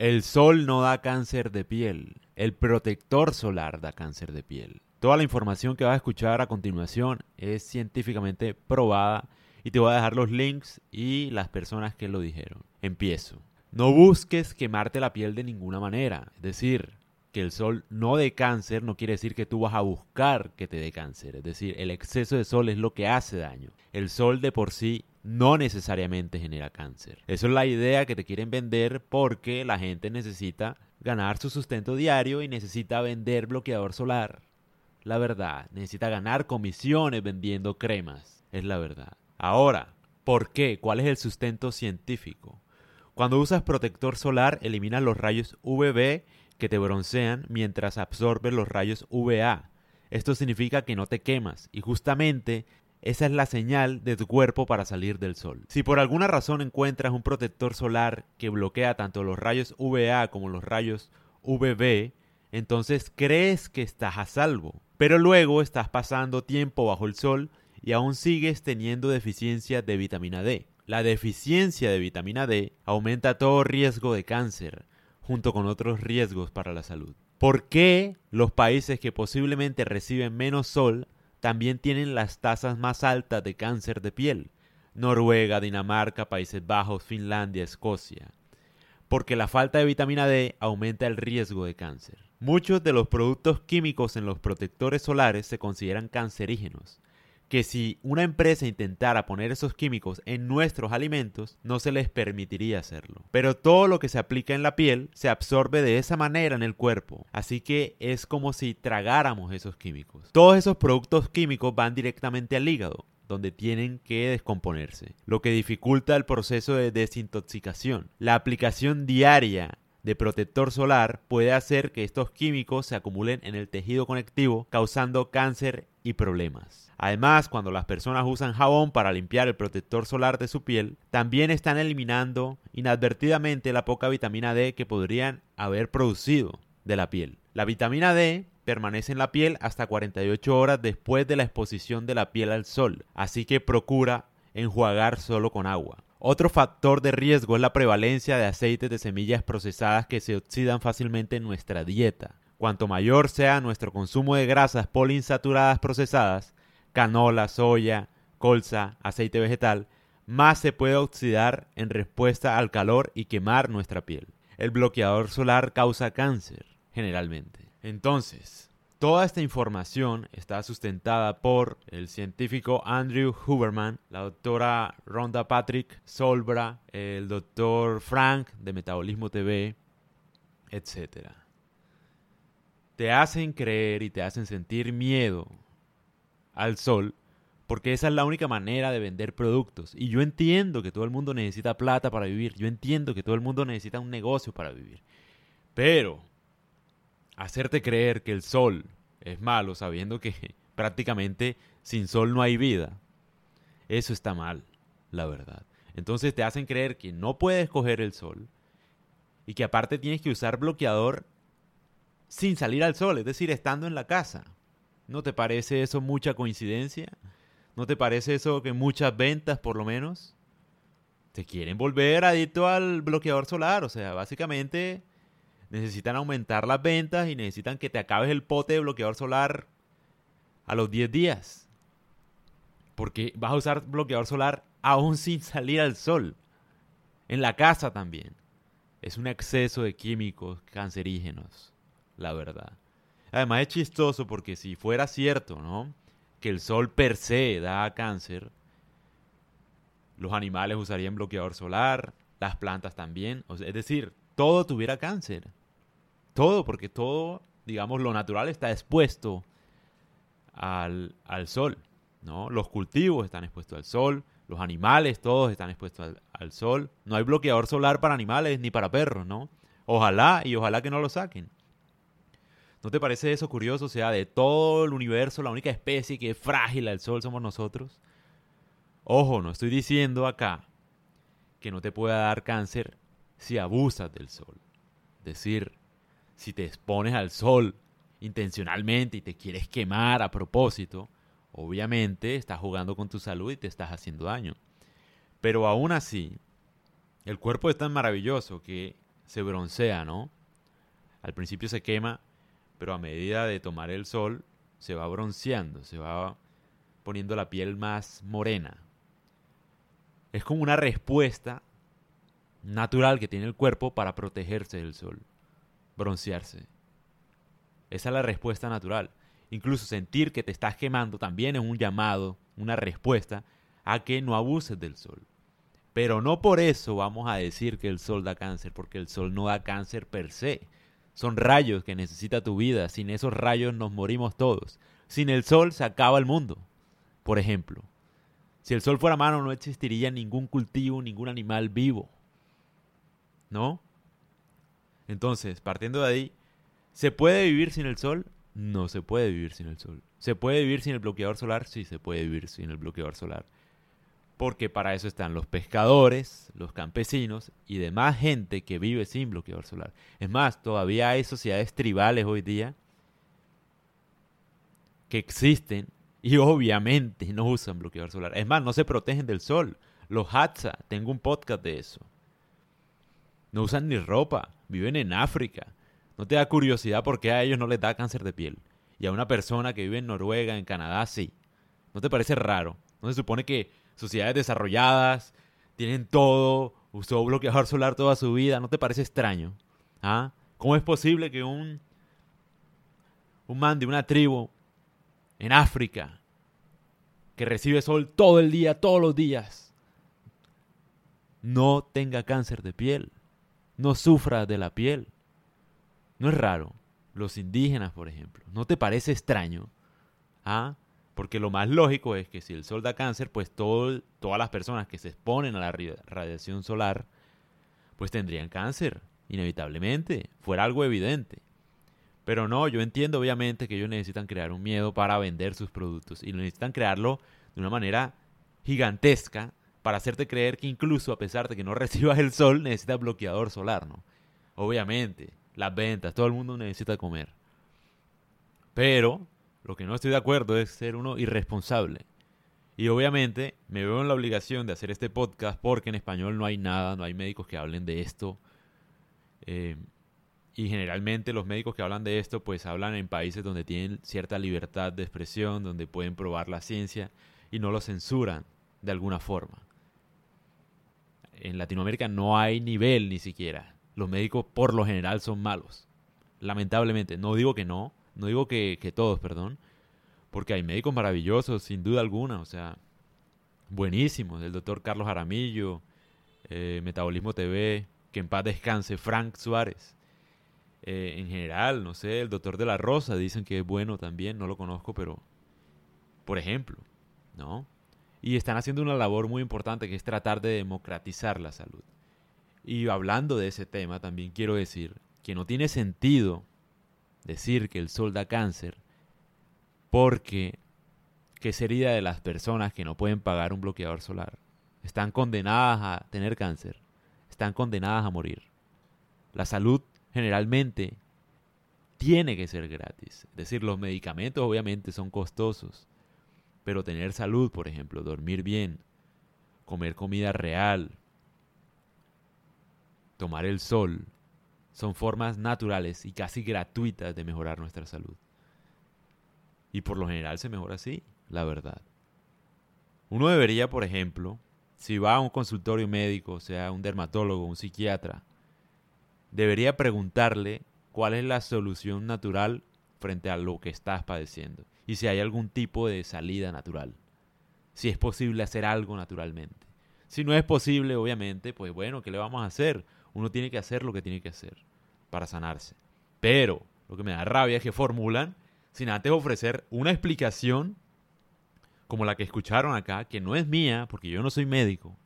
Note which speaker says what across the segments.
Speaker 1: El sol no da cáncer de piel, el protector solar da cáncer de piel. Toda la información que vas a escuchar a continuación es científicamente probada y te voy a dejar los links y las personas que lo dijeron. Empiezo. No busques quemarte la piel de ninguna manera, es decir, que el sol no dé cáncer no quiere decir que tú vas a buscar que te dé cáncer. Es decir, el exceso de sol es lo que hace daño. El sol de por sí no necesariamente genera cáncer. Eso es la idea que te quieren vender porque la gente necesita ganar su sustento diario y necesita vender bloqueador solar. La verdad, necesita ganar comisiones vendiendo cremas. Es la verdad. Ahora, ¿por qué? ¿Cuál es el sustento científico? Cuando usas protector solar, eliminas los rayos UVB que te broncean mientras absorbes los rayos UVA. Esto significa que no te quemas y justamente esa es la señal de tu cuerpo para salir del sol. Si por alguna razón encuentras un protector solar que bloquea tanto los rayos UVA como los rayos UVB, entonces crees que estás a salvo. Pero luego estás pasando tiempo bajo el sol y aún sigues teniendo deficiencia de vitamina D. La deficiencia de vitamina D aumenta todo riesgo de cáncer, junto con otros riesgos para la salud. ¿Por qué los países que posiblemente reciben menos sol también tienen las tasas más altas de cáncer de piel? Noruega, Dinamarca, Países Bajos, Finlandia, Escocia. Porque la falta de vitamina D aumenta el riesgo de cáncer. Muchos de los productos químicos en los protectores solares se consideran cancerígenos que si una empresa intentara poner esos químicos en nuestros alimentos, no se les permitiría hacerlo. Pero todo lo que se aplica en la piel se absorbe de esa manera en el cuerpo, así que es como si tragáramos esos químicos. Todos esos productos químicos van directamente al hígado, donde tienen que descomponerse, lo que dificulta el proceso de desintoxicación. La aplicación diaria de protector solar puede hacer que estos químicos se acumulen en el tejido conectivo, causando cáncer y problemas. Además, cuando las personas usan jabón para limpiar el protector solar de su piel, también están eliminando inadvertidamente la poca vitamina D que podrían haber producido de la piel. La vitamina D permanece en la piel hasta 48 horas después de la exposición de la piel al sol, así que procura enjuagar solo con agua. Otro factor de riesgo es la prevalencia de aceites de semillas procesadas que se oxidan fácilmente en nuestra dieta. Cuanto mayor sea nuestro consumo de grasas poliinsaturadas procesadas, canola, soya, colza, aceite vegetal, más se puede oxidar en respuesta al calor y quemar nuestra piel. El bloqueador solar causa cáncer, generalmente. Entonces, toda esta información está sustentada por el científico Andrew Huberman, la doctora Rhonda Patrick Solbra, el doctor Frank de Metabolismo TV, etc. Te hacen creer y te hacen sentir miedo al sol, porque esa es la única manera de vender productos. Y yo entiendo que todo el mundo necesita plata para vivir, yo entiendo que todo el mundo necesita un negocio para vivir. Pero hacerte creer que el sol es malo sabiendo que prácticamente sin sol no hay vida, eso está mal, la verdad. Entonces te hacen creer que no puedes coger el sol y que aparte tienes que usar bloqueador sin salir al sol, es decir, estando en la casa. ¿No te parece eso mucha coincidencia? ¿No te parece eso que muchas ventas, por lo menos, te quieren volver adicto al bloqueador solar? O sea, básicamente necesitan aumentar las ventas y necesitan que te acabes el pote de bloqueador solar a los 10 días. Porque vas a usar bloqueador solar aún sin salir al sol. En la casa también. Es un exceso de químicos cancerígenos, la verdad. Además es chistoso porque si fuera cierto, ¿no? Que el sol per se da cáncer, los animales usarían bloqueador solar, las plantas también, es decir, todo tuviera cáncer. Todo, porque todo, digamos, lo natural está expuesto al, sol, ¿no? Los cultivos están expuestos al sol, los animales todos están expuestos al, al sol. No hay bloqueador solar para animales ni para perros, ¿no? Ojalá y ojalá que no lo saquen. ¿No te parece eso curioso? O sea, de todo el universo, la única especie que es frágil al sol somos nosotros. Ojo, no estoy diciendo acá que no te pueda dar cáncer si abusas del sol. Es decir, si te expones al sol intencionalmente y te quieres quemar a propósito, obviamente estás jugando con tu salud y te estás haciendo daño. Pero aún así, el cuerpo es tan maravilloso que se broncea, ¿no? Al principio se quema, pero a medida de tomar el sol se va bronceando, se va poniendo la piel más morena. Es como una respuesta natural que tiene el cuerpo para protegerse del sol, broncearse. Esa es la respuesta natural. Incluso sentir que te estás quemando también es un llamado, una respuesta a que no abuses del sol. Pero no por eso vamos a decir que el sol da cáncer, porque el sol no da cáncer per se. Son rayos que necesita tu vida. Sin esos rayos nos morimos todos. Sin el sol se acaba el mundo. Por ejemplo, si el sol fuera mano no existiría ningún cultivo, ningún animal vivo. ¿No? Entonces, partiendo de ahí, ¿se puede vivir sin el sol? No se puede vivir sin el sol. ¿Se puede vivir sin el bloqueador solar? Sí, se puede vivir sin el bloqueador solar porque para eso están los pescadores, los campesinos y demás gente que vive sin bloqueador solar. Es más, todavía hay sociedades tribales hoy día que existen y obviamente no usan bloqueador solar. Es más, no se protegen del sol. Los Hatsa, tengo un podcast de eso. No usan ni ropa, viven en África. ¿No te da curiosidad por qué a ellos no les da cáncer de piel? Y a una persona que vive en Noruega, en Canadá, sí. ¿No te parece raro? ¿No se supone que sociedades desarrolladas, tienen todo, usó bloqueador solar toda su vida, ¿no te parece extraño? ¿Ah? ¿Cómo es posible que un, un man de una tribu en África que recibe sol todo el día, todos los días, no tenga cáncer de piel, no sufra de la piel? No es raro. Los indígenas, por ejemplo. ¿No te parece extraño? ¿Ah? Porque lo más lógico es que si el sol da cáncer, pues todas las personas que se exponen a la radiación solar, pues tendrían cáncer, inevitablemente, fuera algo evidente. Pero no, yo entiendo obviamente que ellos necesitan crear un miedo para vender sus productos y necesitan crearlo de una manera gigantesca para hacerte creer que incluso a pesar de que no recibas el sol, necesitas bloqueador solar, ¿no? Obviamente, las ventas, todo el mundo necesita comer. Pero lo que no estoy de acuerdo es ser uno irresponsable. Y obviamente me veo en la obligación de hacer este podcast porque en español no hay nada, no hay médicos que hablen de esto. Eh, y generalmente los médicos que hablan de esto pues hablan en países donde tienen cierta libertad de expresión, donde pueden probar la ciencia y no lo censuran de alguna forma. En Latinoamérica no hay nivel ni siquiera. Los médicos por lo general son malos. Lamentablemente, no digo que no, no digo que, todos, perdón. Porque hay médicos maravillosos, sin duda alguna. O sea, buenísimos. El doctor Carlos Aramillo, eh, Metabolismo TV, que en paz descanse, Frank Suárez. Eh, en general, no sé, el doctor de la Rosa dicen que es bueno también, no lo conozco, pero por ejemplo, ¿no? Y están haciendo una labor muy importante que es tratar de democratizar la salud. Y hablando de ese tema, también quiero decir que no tiene sentido decir que el sol da cáncer porque ¿qué sería de las personas que no pueden pagar un bloqueador solar? Están condenadas a tener cáncer, están condenadas a morir. La salud generalmente tiene que ser gratis. Es decir, los medicamentos obviamente son costosos, pero tener salud, por ejemplo, dormir bien, comer comida real, tomar el sol, son formas naturales y casi gratuitas de mejorar nuestra salud. Y por lo general se mejora así, la verdad. Uno debería, por ejemplo, si va a un consultorio médico, sea un dermatólogo, un psiquiatra, debería preguntarle cuál es la solución natural frente a lo que estás padeciendo y si hay algún tipo de salida natural. Si es posible hacer algo naturalmente. Si no es posible, obviamente, pues bueno, ¿qué le vamos a hacer? Uno tiene que hacer lo que tiene que hacer para sanarse. Pero lo que me da rabia es que formulan sin antes ofrecer una explicación como la que escucharon acá, que no es mía, porque yo no soy médico,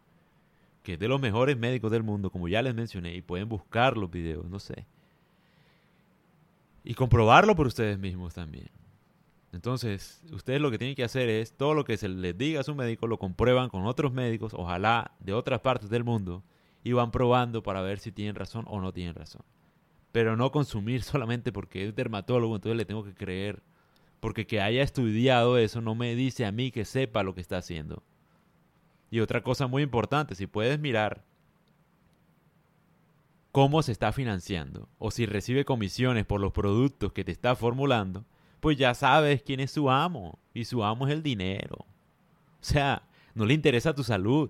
Speaker 1: que es de los mejores médicos del mundo, como ya les mencioné, y pueden buscar los videos, no sé. Y comprobarlo por ustedes mismos también. Entonces, ustedes lo que tienen que hacer es, todo lo que se les diga a su médico, lo comprueban con otros médicos, ojalá de otras partes del mundo, y van probando para ver si tienen razón o no tienen razón pero no consumir solamente porque es dermatólogo, entonces le tengo que creer. Porque que haya estudiado eso no me dice a mí que sepa lo que está haciendo. Y otra cosa muy importante, si puedes mirar cómo se está financiando o si recibe comisiones por los productos que te está formulando, pues ya sabes quién es su amo y su amo es el dinero. O sea, no le interesa tu salud.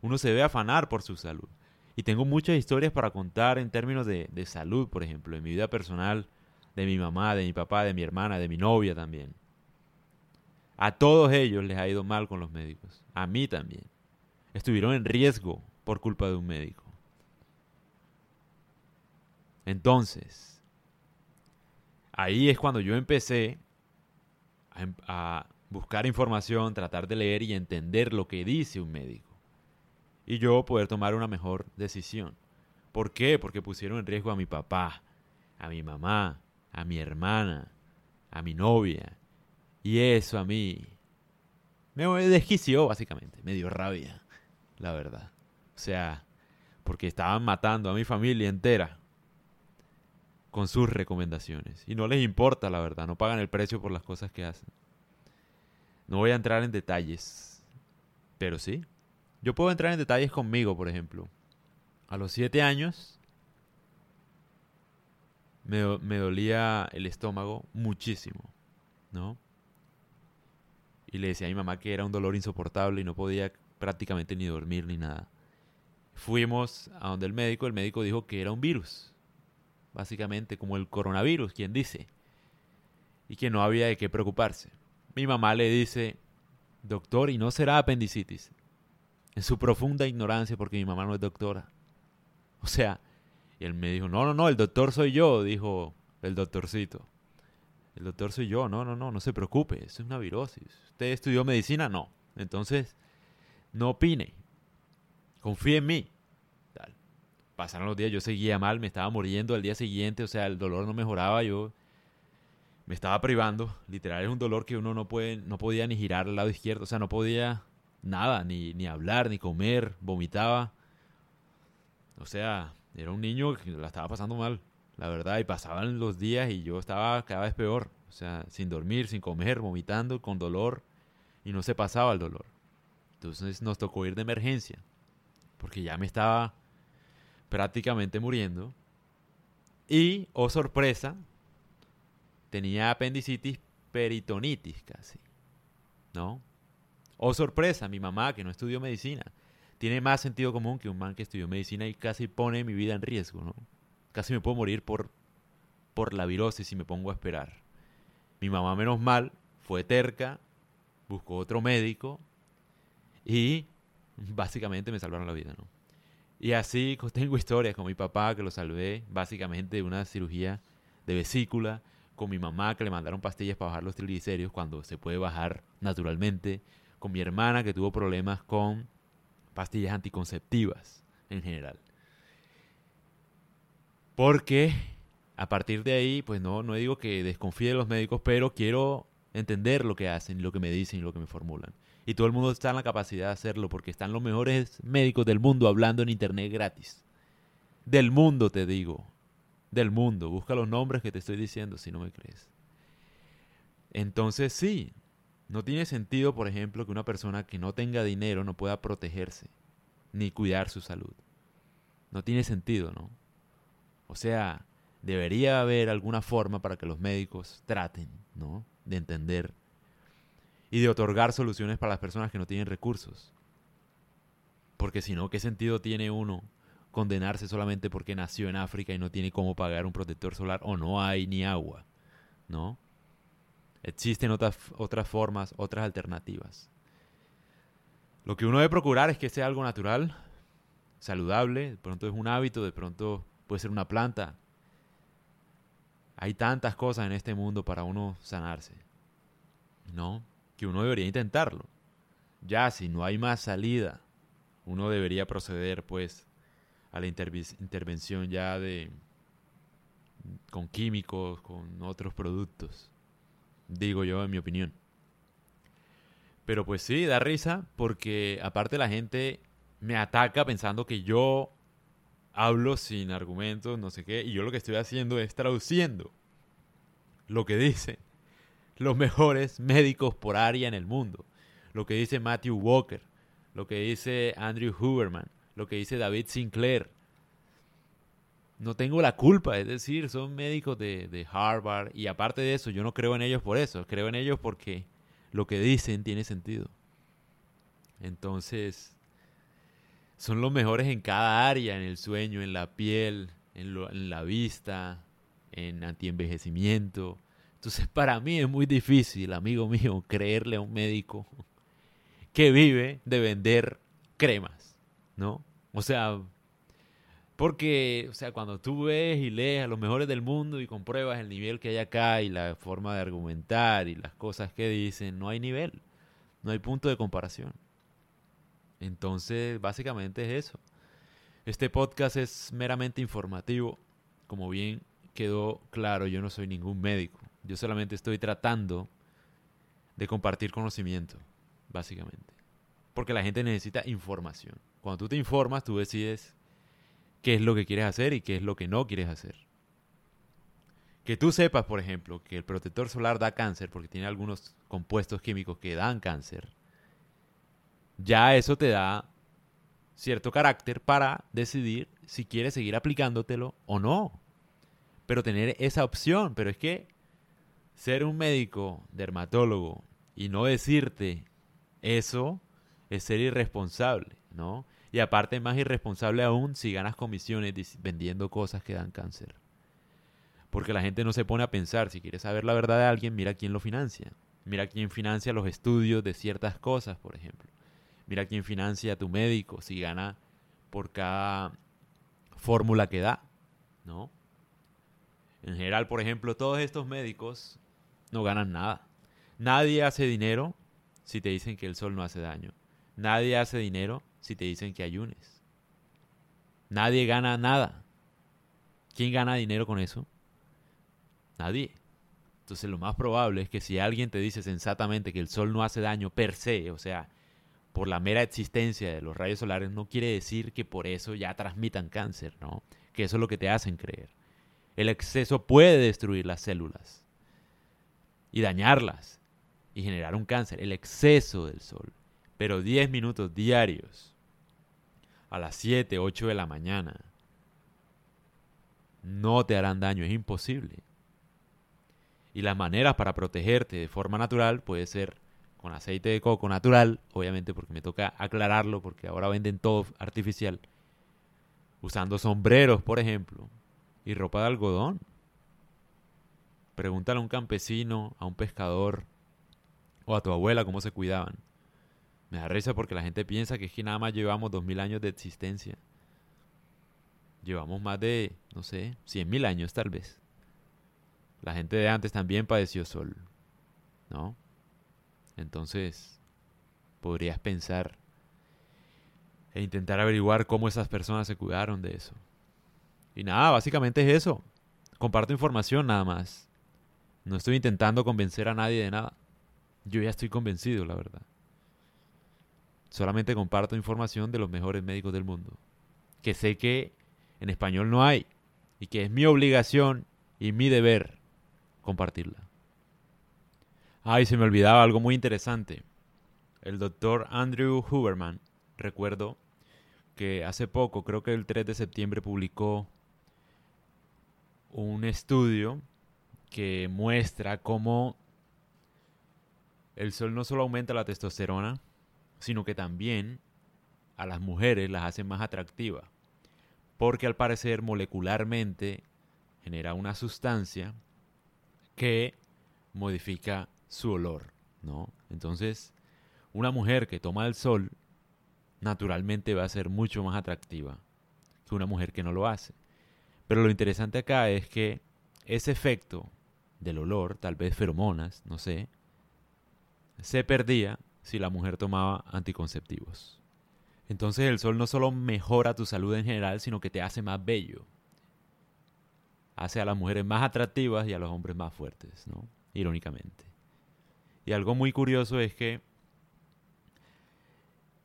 Speaker 1: Uno se debe afanar por su salud. Y tengo muchas historias para contar en términos de, de salud, por ejemplo, en mi vida personal, de mi mamá, de mi papá, de mi hermana, de mi novia también. A todos ellos les ha ido mal con los médicos. A mí también. Estuvieron en riesgo por culpa de un médico. Entonces, ahí es cuando yo empecé a, em, a, buscar información, tratar de leer y entender lo que dice un médico. Y yo poder tomar una mejor decisión. ¿Por qué? Porque pusieron en riesgo a mi papá, a mi mamá, a mi hermana, a mi novia. Y eso a mí me desquició, básicamente. Me dio rabia, la verdad. O sea, porque estaban matando a mi familia entera con sus recomendaciones. Y no les importa, la verdad. No pagan el precio por las cosas que hacen. No voy a entrar en detalles. Pero sí. Yo puedo entrar en detalles conmigo, por ejemplo. A los siete años me, dolía el estómago muchísimo, ¿no? Y le decía a mi mamá que era un dolor insoportable y no podía prácticamente ni dormir ni nada. Fuimos a donde el médico, el médico dijo que era un virus, básicamente como el coronavirus, quien dice, y que no había de qué preocuparse. Mi mamá le dice, doctor, ¿y no será apendicitis? En su profunda ignorancia, porque mi mamá no es doctora. O sea, y él me dijo, no, no, no, el doctor soy yo, dijo el doctorcito. El doctor soy yo, no, no, no, no se preocupe, eso es una virosis. ¿Usted estudió medicina? No. Entonces, no opine. Confíe en mí. Tal. Pasaron los días, yo seguía mal, me estaba muriendo al día siguiente, o sea, el dolor no mejoraba, yo me estaba privando. Literal, es un dolor que uno no, puede, no podía ni girar al lado izquierdo, o sea, no podía nada, ni, ni hablar, ni comer, vomitaba. O sea, era un niño que la estaba pasando mal, la verdad, y pasaban los días y yo estaba cada vez peor, o sea, sin dormir, sin comer, vomitando, con dolor, y no se pasaba el dolor. Entonces nos tocó ir de emergencia, porque ya me estaba prácticamente muriendo. Y, oh sorpresa, tenía apendicitis peritonitis casi, ¿no? Oh sorpresa, mi mamá que no estudió medicina tiene más sentido común que un man que estudió medicina y casi pone mi vida en riesgo, ¿no? Casi me puedo morir por, por la virosis si me pongo a esperar. Mi mamá, menos mal, fue terca, buscó otro médico y básicamente me salvaron la vida, ¿no? Y así tengo historias con mi papá que lo salvé básicamente de una cirugía de vesícula, con mi mamá que le mandaron pastillas para bajar los triglicéridos cuando se puede bajar naturalmente, con mi hermana que tuvo problemas con pastillas anticonceptivas en general. Porque a partir de ahí, pues no, no digo que desconfíe de los médicos, pero quiero entender lo que hacen, lo que me dicen y lo que me formulan. Y todo el mundo está en la capacidad de hacerlo porque están los mejores médicos del mundo hablando en internet gratis. Del mundo, te digo. Del mundo. Busca los nombres que te estoy diciendo si no me crees. Entonces sí, no tiene sentido, por ejemplo, que una persona que no tenga dinero no pueda protegerse ni cuidar su salud. No tiene sentido, ¿no? O sea, debería haber alguna forma para que los médicos traten, ¿no? De entender y de otorgar soluciones para las personas que no tienen recursos. Porque si no, ¿qué sentido tiene uno condenarse solamente porque nació en África y no tiene cómo pagar un protector solar o no hay ni agua? ¿No? Existen otras, otras formas, otras alternativas. Lo que uno debe procurar es que sea algo natural, saludable, de pronto es un hábito, de pronto puede ser una planta. Hay tantas cosas en este mundo para uno sanarse, ¿no? Que uno debería intentarlo. Ya, si no hay más salida, uno debería proceder, pues, a la intervención ya de con químicos, con otros productos digo yo en mi opinión. Pero pues sí, da risa porque aparte la gente me ataca pensando que yo hablo sin argumentos, no sé qué, y yo lo que estoy haciendo es traduciendo lo que dicen los mejores médicos por área en el mundo, lo que dice Matthew Walker, lo que dice Andrew Huberman, lo que dice David Sinclair. No tengo la culpa, es decir, son médicos de, de Harvard y aparte de eso, yo no creo en ellos por eso, creo en ellos porque lo que dicen tiene sentido. Entonces, son los mejores en cada área, en el sueño, en la piel, en, en la vista, en antienvejecimiento. Entonces, para mí es muy difícil, amigo mío, creerle a un médico que vive de vender cremas, ¿no? O sea, porque, o sea, cuando tú ves y lees a los mejores del mundo y compruebas el nivel que hay acá y la forma de argumentar y las cosas que dicen, no hay nivel, no hay punto de comparación. Entonces, básicamente es eso. Este podcast es meramente informativo. Como bien quedó claro, yo no soy ningún médico. Yo solamente estoy tratando de compartir conocimiento, básicamente. Porque la gente necesita información. Cuando tú te informas, tú decides qué es lo que quieres hacer y qué es lo que no quieres hacer. Que tú sepas, por ejemplo, que el protector solar da cáncer porque tiene algunos compuestos químicos que dan cáncer. Ya eso te da cierto carácter para decidir si quieres seguir aplicándotelo o no. Pero tener esa opción, pero es que ser un médico dermatólogo y no decirte eso es ser irresponsable, ¿no? Y aparte más irresponsable aún si ganas comisiones vendiendo cosas que dan cáncer. Porque la gente no se pone a pensar, si quieres saber la verdad de alguien, mira quién lo financia. Mira quién financia los estudios de ciertas cosas, por ejemplo. Mira quién financia a tu médico, si gana por cada fórmula que da, ¿no? En general, por ejemplo, todos estos médicos no ganan nada. Nadie hace dinero si te dicen que el sol no hace daño. Nadie hace dinero si te dicen que ayunes. Nadie gana nada. ¿Quién gana dinero con eso? Nadie. Entonces lo más probable es que si alguien te dice sensatamente que el sol no hace daño per se, o sea, por la mera existencia de los rayos solares, no quiere decir que por eso ya transmitan cáncer, ¿no? Que eso es lo que te hacen creer. El exceso puede destruir las células y dañarlas y generar un cáncer, el exceso del sol. Pero 10 minutos diarios a las 7, 8 de la mañana no te harán daño, es imposible. Y las maneras para protegerte de forma natural puede ser con aceite de coco natural, obviamente porque me toca aclararlo porque ahora venden todo artificial. Usando sombreros, por ejemplo, y ropa de algodón. Pregúntale a un campesino, a un pescador o a tu abuela cómo se cuidaban. Me da risa porque la gente piensa que es que nada más llevamos dos mil años de existencia. Llevamos más de, no sé, cien mil años tal vez. La gente de antes también padeció sol, ¿no? Entonces, podrías pensar e intentar averiguar cómo esas personas se cuidaron de eso. Y nada, básicamente es eso. Comparto información nada más. No estoy intentando convencer a nadie de nada. Yo ya estoy convencido, la verdad. Solamente comparto información de los mejores médicos del mundo. Que sé que en español no hay. Y que es mi obligación y mi deber compartirla. Ay, se me olvidaba algo muy interesante. El doctor Andrew Huberman, recuerdo que hace poco, creo que el 3 de septiembre, publicó un estudio que muestra cómo el sol no solo aumenta la testosterona, sino que también a las mujeres las hace más atractivas. Porque al parecer molecularmente genera una sustancia que modifica su olor, ¿no? Entonces, una mujer que toma el sol naturalmente va a ser mucho más atractiva que una mujer que no lo hace. Pero lo interesante acá es que ese efecto del olor, tal vez feromonas, no sé, se perdía si la mujer tomaba anticonceptivos. Entonces el sol no solo mejora tu salud en general, sino que te hace más bello. Hace a las mujeres más atractivas y a los hombres más fuertes, ¿no? Irónicamente. Y algo muy curioso es que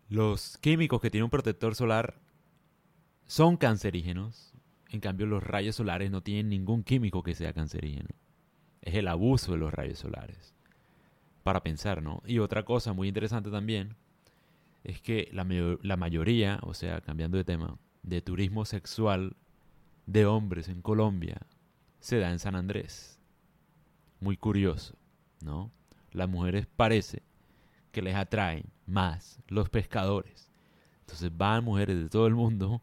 Speaker 1: los químicos que tiene un protector solar son cancerígenos. En cambio, los rayos solares no tienen ningún químico que sea cancerígeno. Es el abuso de los rayos solares. Para pensar, ¿no? Y otra cosa muy interesante también es que la, mayo- la mayoría, o sea, cambiando de tema, de turismo sexual de hombres en Colombia se da en San Andrés. Muy curioso, ¿no? Las mujeres parece que les atraen más los pescadores. Entonces van mujeres de todo el mundo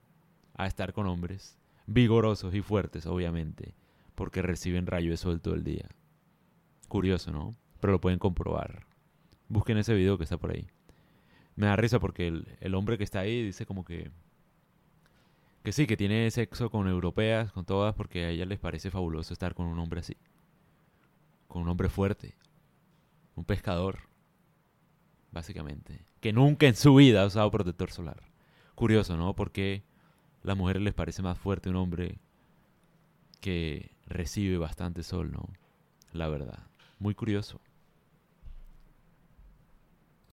Speaker 1: a estar con hombres vigorosos y fuertes, obviamente, porque reciben rayo de sol todo el día. Curioso, ¿no? Pero lo pueden comprobar. Busquen ese video que está por ahí. Me da risa porque el, el hombre que está ahí dice como que que sí, que tiene sexo con europeas, con todas, porque a ellas les parece fabuloso estar con un hombre así. Con un hombre fuerte. Un pescador. Básicamente. Que nunca en su vida ha usado protector solar. Curioso, ¿no? Porque las mujeres les parece más fuerte un hombre que recibe bastante sol, ¿no? La verdad. Muy curioso.